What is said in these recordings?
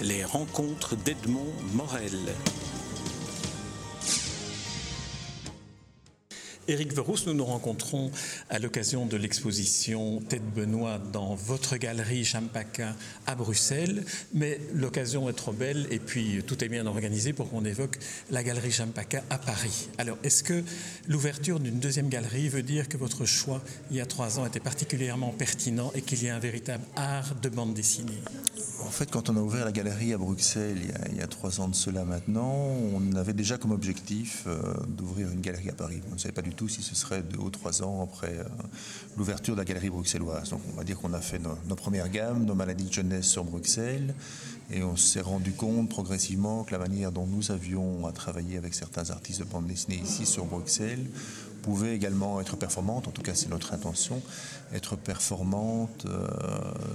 Les rencontres d'Edmond Morel. Éric Verrousse, nous nous rencontrons à l'occasion de l'exposition Tête Benoît dans votre galerie Champaka à Bruxelles. Mais l'occasion est trop belle et puis tout est bien organisé pour qu'on évoque la galerie Champaka à Paris. Alors, est-ce que l'ouverture d'une deuxième galerie veut dire que votre choix il y a trois ans était particulièrement pertinent et qu'il y a un véritable art de bande dessinée? En fait, quand on a ouvert la galerie à Bruxelles il y a, trois ans de cela maintenant, on avait déjà comme objectif euh, d'ouvrir une galerie à Paris. On ne savait pas du tout si ce serait deux ou trois ans après euh, l'ouverture de la galerie bruxelloise. Donc on va dire qu'on a fait nos, nos, premières gammes, nos maladies de jeunesse sur Bruxelles, et on s'est rendu compte progressivement que la manière dont nous avions à travailler avec certains artistes de bande dessinée ici sur Bruxelles pouvait également être performante, en tout cas c'est notre intention, être performante euh,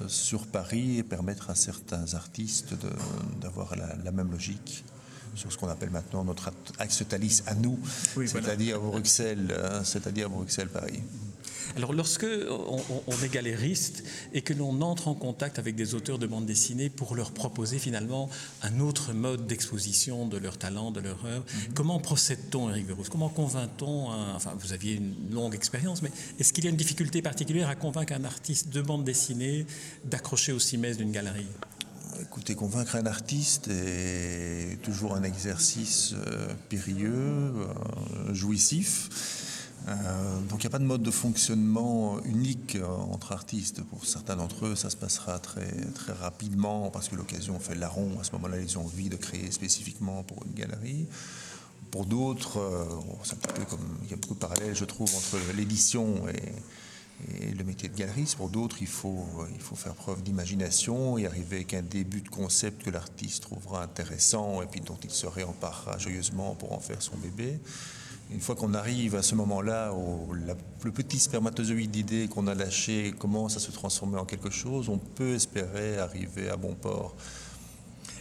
sur Paris et permettre à certains artistes d'avoir la, la même logique sur ce qu'on appelle maintenant notre axe Thalys à nous, oui, c'est-à-dire voilà. Bruxelles, hein, c'est-à-dire Bruxelles-Paris. Alors lorsque on, on, est galériste et que l'on entre en contact avec des auteurs de bande dessinée pour leur proposer finalement un autre mode d'exposition de leur talent, de leur œuvre, mm -hmm. comment procède-t-on, Eric Verrousse Comment convainc-on Enfin, vous aviez une longue expérience, mais est-ce qu'il y a une difficulté particulière à convaincre un artiste de bande dessinée d'accrocher au cimès d'une galerie? Écoutez, convaincre un artiste est toujours un exercice euh, périlleux, euh, jouissif. Euh, donc il n'y a pas de mode de fonctionnement unique entre artistes. Pour certains d'entre eux, ça se passera très, très rapidement parce que l'occasion fait larron. À ce moment-là, ils ont envie de créer spécifiquement pour une galerie. Pour d'autres, c'est un peu comme il y a beaucoup de parallèles, je trouve, entre l'édition et, et le métier de galeriste. Pour d'autres, il faut, il faut faire preuve d'imagination et arriver avec un début de concept que l'artiste trouvera intéressant et puis dont il se réemparera joyeusement pour en faire son bébé. Une fois qu'on arrive à ce moment-là, où le petit spermatozoïde d'idée qu'on a lâché commence à se transformer en quelque chose, on peut espérer arriver à bon port.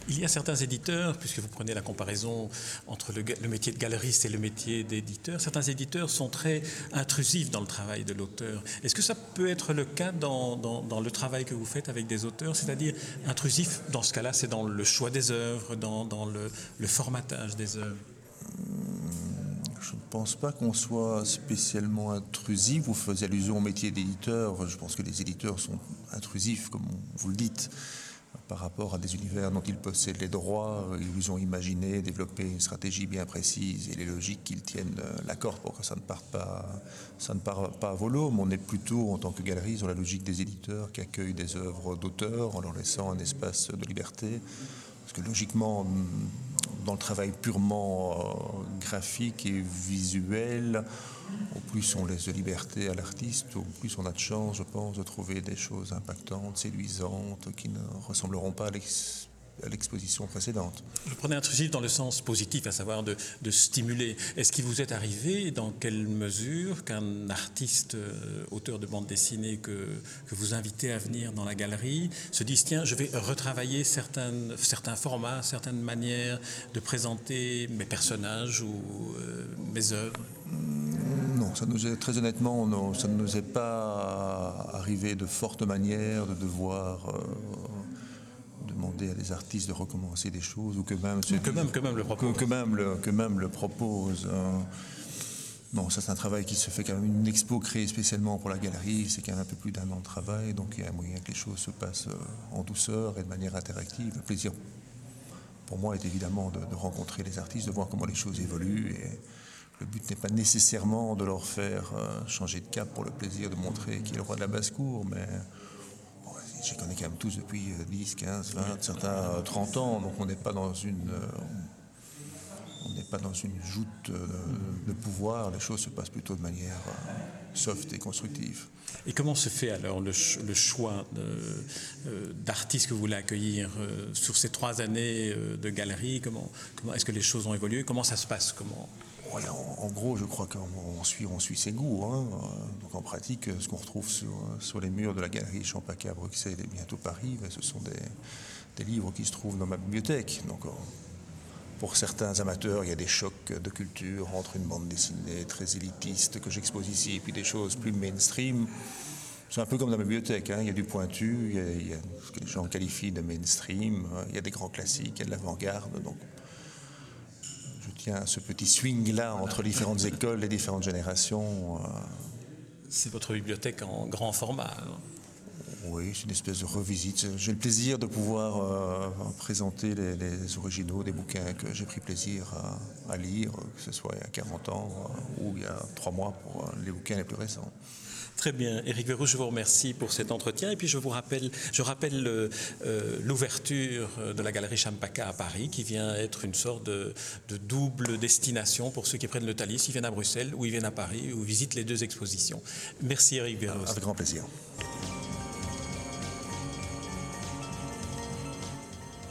Il y a certains éditeurs, puisque vous prenez la comparaison entre le, métier de galeriste et le métier d'éditeur, certains éditeurs sont très intrusifs dans le travail de l'auteur. Est-ce que ça peut être le cas dans, dans, le travail que vous faites avec des auteurs C'est-à-dire intrusif, dans ce cas-là, c'est dans le choix des œuvres, dans, dans le, le formatage des œuvres? Je ne pense pas qu'on soit spécialement intrusif. Vous faisiez allusion au métier d'éditeur. Je pense que les éditeurs sont intrusifs, comme vous le dites, par rapport à des univers dont ils possèdent les droits. Ils ont imaginé, développé une stratégie bien précise et les logiques qu'ils tiennent l'accord pour que ça ne parte pas, ça ne part pas à volo. Mais on est plutôt, en tant que galerie, sur la logique des éditeurs qui accueillent des œuvres d'auteurs en leur laissant un espace de liberté. Parce que logiquement, dans le travail purement euh, graphique et visuel, au plus on laisse de liberté à l'artiste, au plus on a de chance, je pense, de trouver des choses impactantes, séduisantes, qui ne ressembleront pas à l'expérience à l'exposition précédente. Je prenais intrusif dans le sens positif, à savoir de, de stimuler. Est-ce qu'il vous est arrivé, dans quelle mesure, qu'un artiste, euh, auteur de bande dessinée que, que vous invitez à venir dans la galerie, se dise, tiens, je vais retravailler certaines, certains formats, certaines manières de présenter mes personnages ou euh, mes œuvres? Non, ça nous est très honnêtement, non, ça ne nous est pas arrivé de forte manière de devoir euh, demander à des artistes de recommencer des choses ou que même que même, que même le propose. Que, que même le, que même le propose. Hein. Non, ça c'est un travail qui se fait quand même une expo créée spécialement pour la galerie, c'est quand même un peu plus d'un an de travail, donc il y a un moyen que les choses se passent en douceur et de manière interactive. Le plaisir pour moi est évidemment de, de rencontrer les artistes, de voir comment les choses évoluent et le but n'est pas nécessairement de leur faire changer de cap pour le plaisir de montrer qui est le roi de la basse-cour, mais je connais quand même tous depuis 10, 15, 20, certains 30 ans, donc on n'est pas dans une on n'est pas dans une joute de, de pouvoir, les choses se passent plutôt de manière soft et constructive. Et comment se fait alors le, ch le choix d'artistes euh, que vous voulez accueillir euh, sur ces trois années euh, de galerie? Comment est-ce que les choses ont évolué? Comment ça se passe? Comment en, gros, je crois qu'on suit, ses goûts. Hein. Donc en pratique, ce qu'on retrouve sur, les murs de la galerie Champaca à Bruxelles et bientôt Paris, ce sont des, livres qui se trouvent dans ma bibliothèque. Donc pour certains amateurs, il y a des chocs de culture entre une bande dessinée très élitiste que j'expose ici et puis des choses plus mainstream. C'est un peu comme dans la bibliothèque, hein. il y a du pointu, il y a, ce que les gens qualifient de mainstream, il y a des grands classiques, il y a de l'avant-garde. Ce petit swing-là entre différentes écoles, les différentes générations. C'est votre bibliothèque en grand format. Oui, c'est une espèce de revisite. J'ai le plaisir de pouvoir euh, présenter les, originaux des bouquins que j'ai pris plaisir à, lire, que ce soit il y a 40 ans euh, ou il y a 3 mois pour euh, les bouquins les plus récents. Très bien. Éric Verrou, je vous remercie pour cet entretien. Et puis je vous rappelle, je rappelle l'ouverture de la galerie Champaka à Paris, qui vient être une sorte de, double destination pour ceux qui prennent le Thalys. Ils viennent à Bruxelles ou ils viennent à Paris ou visitent les deux expositions. Merci Éric Verrou. Avec grand plaisir.